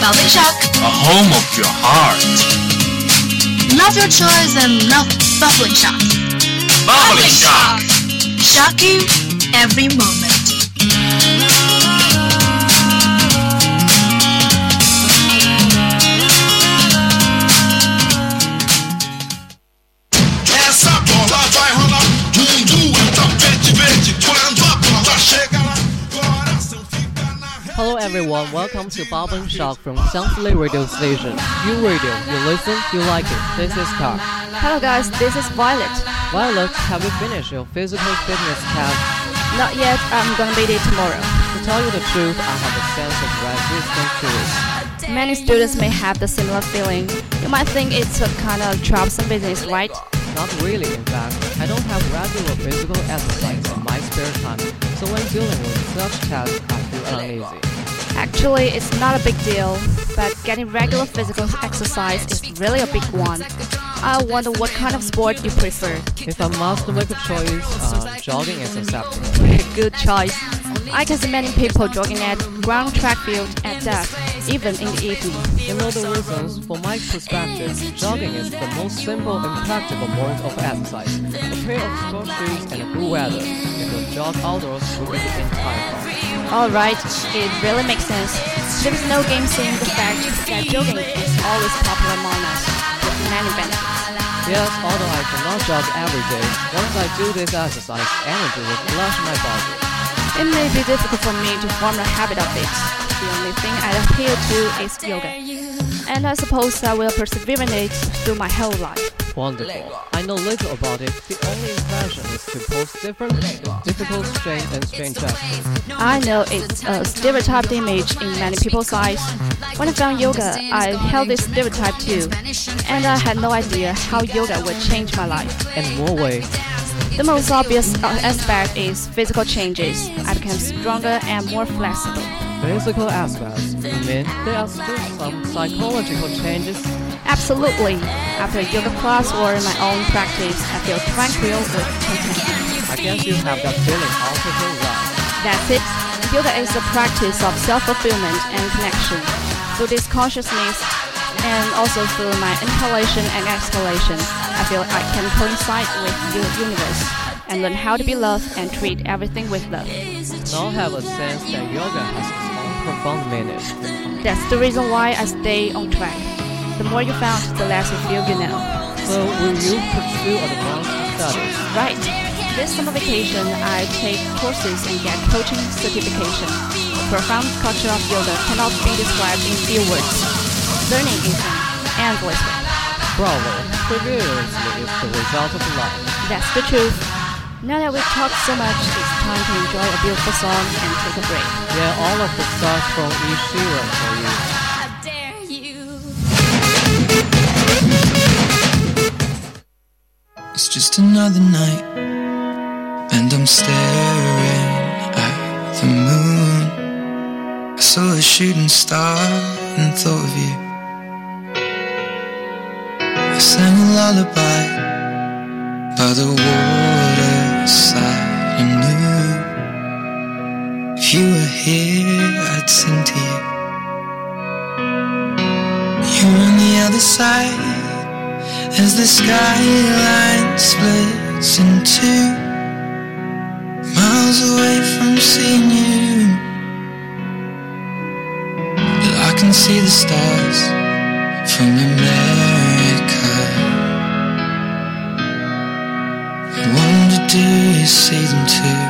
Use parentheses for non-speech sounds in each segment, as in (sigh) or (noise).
Bubbling shock. A home of your heart. Love your choice and love bubbling shock. Bubbling shock. Shock you every moment. Everyone, welcome to Bubbling Shock from Xiangfulei Radio Station. You radio, you listen, you like it. This is Carl. Hello guys, this is Violet. Violet, have you finished your physical fitness test? Not yet, I'm gonna beat it tomorrow. To tell you the truth, I have a sense of resistance to it. Many students may have the similar feeling. You might think it's a kind of troublesome business, right? Not really, in fact. I don't have regular physical exercise in my spare time, so when dealing with such tasks, I feel uneasy. Actually, it's not a big deal, but getting regular physical exercise is really a big one. I wonder what kind of sport you prefer. If I must make a choice, uh, jogging is acceptable. (laughs) Good choice. I can see many people jogging at ground track field at dusk, even in the evening. You know the reasons? From my perspective, jogging is the most simple and practical mode of exercise. A pair of sports shoes and a good weather. You can jog outdoors through the entire park. Alright, it really makes sense. There is no game saying the fact that jogging is always popular among us, with many benefits. Yes, although I cannot jog every day, once I do this exercise, energy will flush my body. It may be difficult for me to form a habit of it. Adhere to is yoga. And I suppose I will persevere in it through my whole life. Wonderful. I know little about it. The only impression is to pose different, difficult strain and strain gestures. I know it's a stereotyped image in many people's eyes. When I found yoga, I held this stereotype too. And I had no idea how yoga would change my life. In more way, The most obvious aspect is physical changes. I became stronger and more flexible. Physical aspects. You mean there are still some psychological changes? Absolutely. After a yoga class or in my own practice, I feel tranquil with contentment. I guess you have that feeling also through life. That's it. Yoga is a practice of self-fulfillment and connection. Through this consciousness and also through my inhalation and exhalation, I feel I can coincide with the universe and learn how to be loved and treat everything with love. I have a sense that yoga has profound meaning. That's the reason why I stay on track. The more you found, the less you feel you know. So will you pursue advanced studies? Right. This summer vacation, I take courses and get coaching certification. The profound culture of yoga cannot be described in few words. Learning is an endless way. Bravo. Perseverance is the result of life. That's the truth. Now that we've talked so much, it's time to enjoy a beautiful song and take a break. Yeah, all of the stars from Ed Sheeran for you. It's just another night, and I'm staring at the moon. I saw a shooting star and thought of you. I sang a lullaby by the waterside. The skyline splits in two. Miles away from seeing you, but I can see the stars from America. I wonder, do you see them too?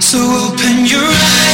So open your eyes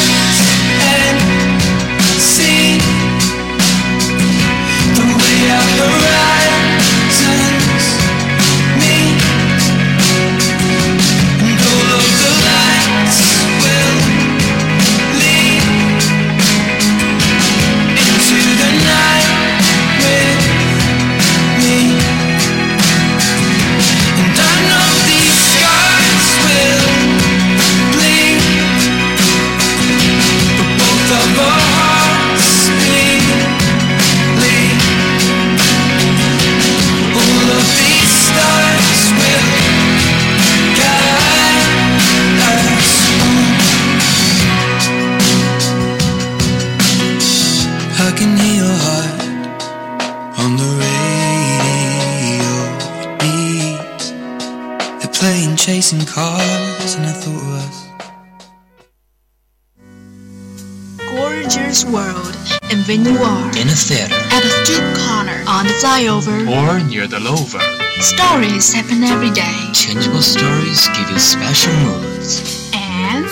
playing chasing cars, and I thought of us. Gorgeous world. And when you are In a theater. at a street corner, on the flyover, Or near the lover. stories happen every day. Changeable stories give you special moods. And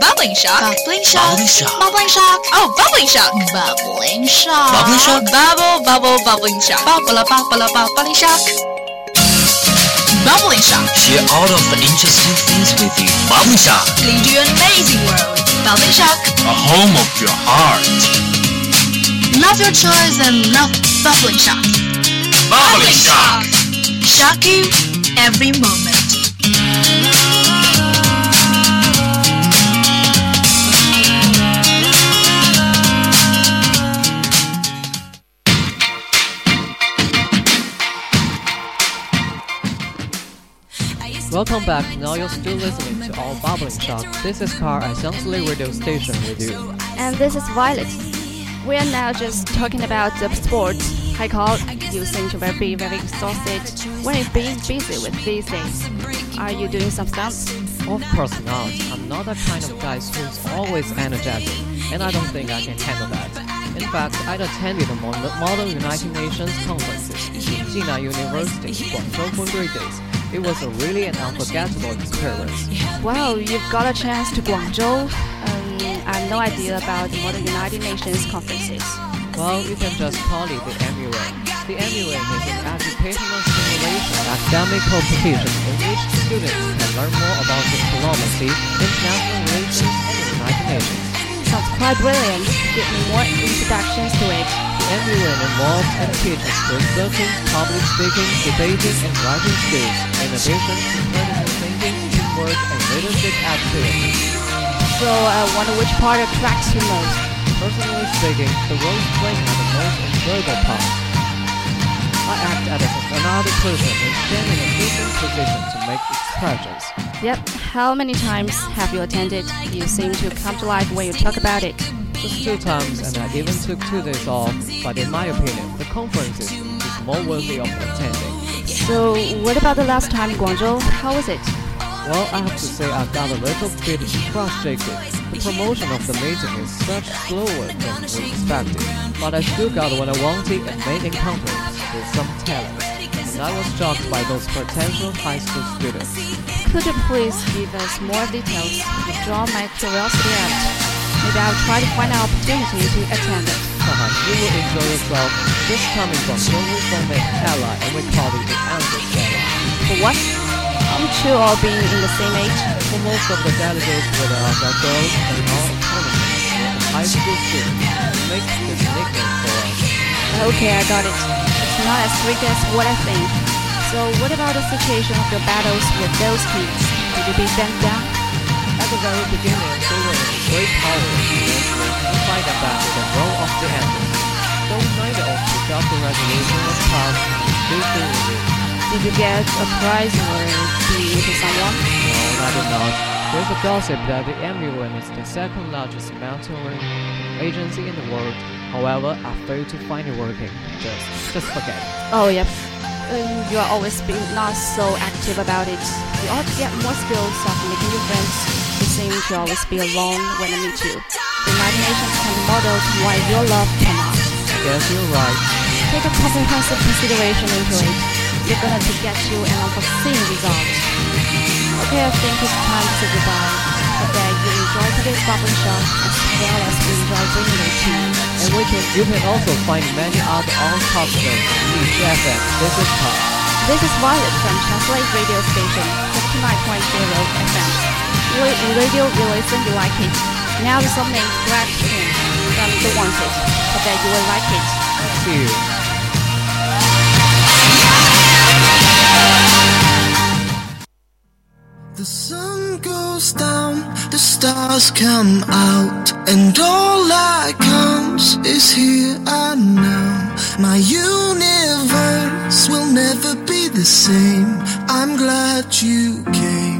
Bubbling shock. bubbling shock. Bubbling shock. Bubbling shock. Oh, bubbling shock. Bubbling shock. Bubbling shock? Bubble, bubble, bubbling shock. Bubble, bubble, bubbling shock. Bubbling shock. Share all of the interesting things with you. Bubbling shock. Lead you an amazing world. Bubbling shock. A home of your heart. Love your choice and love bubbling shock. Bubbling shock. Shock you every moment. Welcome back. Now you're still listening to our Bubbling Shock. This is Carl at Xiangli Radio Station with you. And this is Violet. We are now just talking about the sports. Hi, Carl. You seem to be very exhausted when you've been busy with these things. Are you doing some stunts? Of course not. I'm not that kind of guy who's always energetic, and I don't think I can handle that. In fact, I attended the Mo- Model United Nations conferences in Jinan University, Guangzhou for three days. It was a really an unforgettable experience. Wow, you've got a chance to Guangzhou. Um, I have no idea about the Modern United Nations conferences. Well, you can just call it the MUN. The MUN is an educational simulation academic competition in which students can learn more about diplomacy, international relations, and the United Nations. Sounds quite brilliant. Give me more introductions to it. MUN involves education, researching, public speaking, debating, and writing skills, in addition to critical thinking, teamwork, and leadership activities. So uh, I wonder which part attracts you most. Personally speaking, the roles playing are the most enjoyable part. I act as another person and stand in a different position to make expressions. Yep. How many times have you attended? You seem to come to life when you talk about it. Just two times, and I even took two days off. But in my opinion, the conference is, more worthy of attending. So what about the last time in Guangzhou? How was it? Well, I have to say I got a little bit frustrated. The promotion of the meeting is such slower than we expected, but I still got what I wanted and made encounters with some talent. And I was shocked by those potential high school students. Could you please give us more details? to draw my curiosity out. Maybe I'll try to find an opportunity to attend it. Haha, you will enjoy yourself. This coming from Zhongli Format Ally, and we call it the Answers Ally. For what? Aren't you all being in the same age? For most of the delegates with us are girls and all opponents were high school students. Make this nickname for us. Okay, I got it. It's not as strict as what I think. So what about the situation of your battles with those kids? Did you beat them down? The very beginning, they were in great power. We fight with the role of the enders. Though neither of the resolution was passed, we still feel relieved. Did you get a prize or be into someone? No, I did not. There's a gossip that the MUN is the second largest mountaineering agency in the world. However, I failed to find it working. Just, just forget it. Oh, yep. Um, you are always being not so active about it. You ought to get more skills of making new friends. Seem to always be alone when I meet you. The United can be modeled why your love cannot. I guess you're right. Take a comprehensive consideration into it. You're gonna to get you an unforeseen result. Okay, I think it's time to say goodbye. I bet you enjoy today's bubbling shock as well as we enjoy bringing it to you. And we can, you can also find many other on-top shows on each FM. This is Pop. This is Violet from Translate Radio Station 59.0 FM. Radio, you listen, you like it. Now there's something correct in from The Wanted. I bet you will like it. See you. The sun goes down, the stars come out, and all that counts is here and now. My universe will never be the same. I'm glad you came.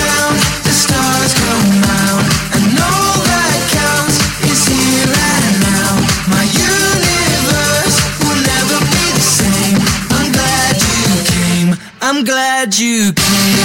be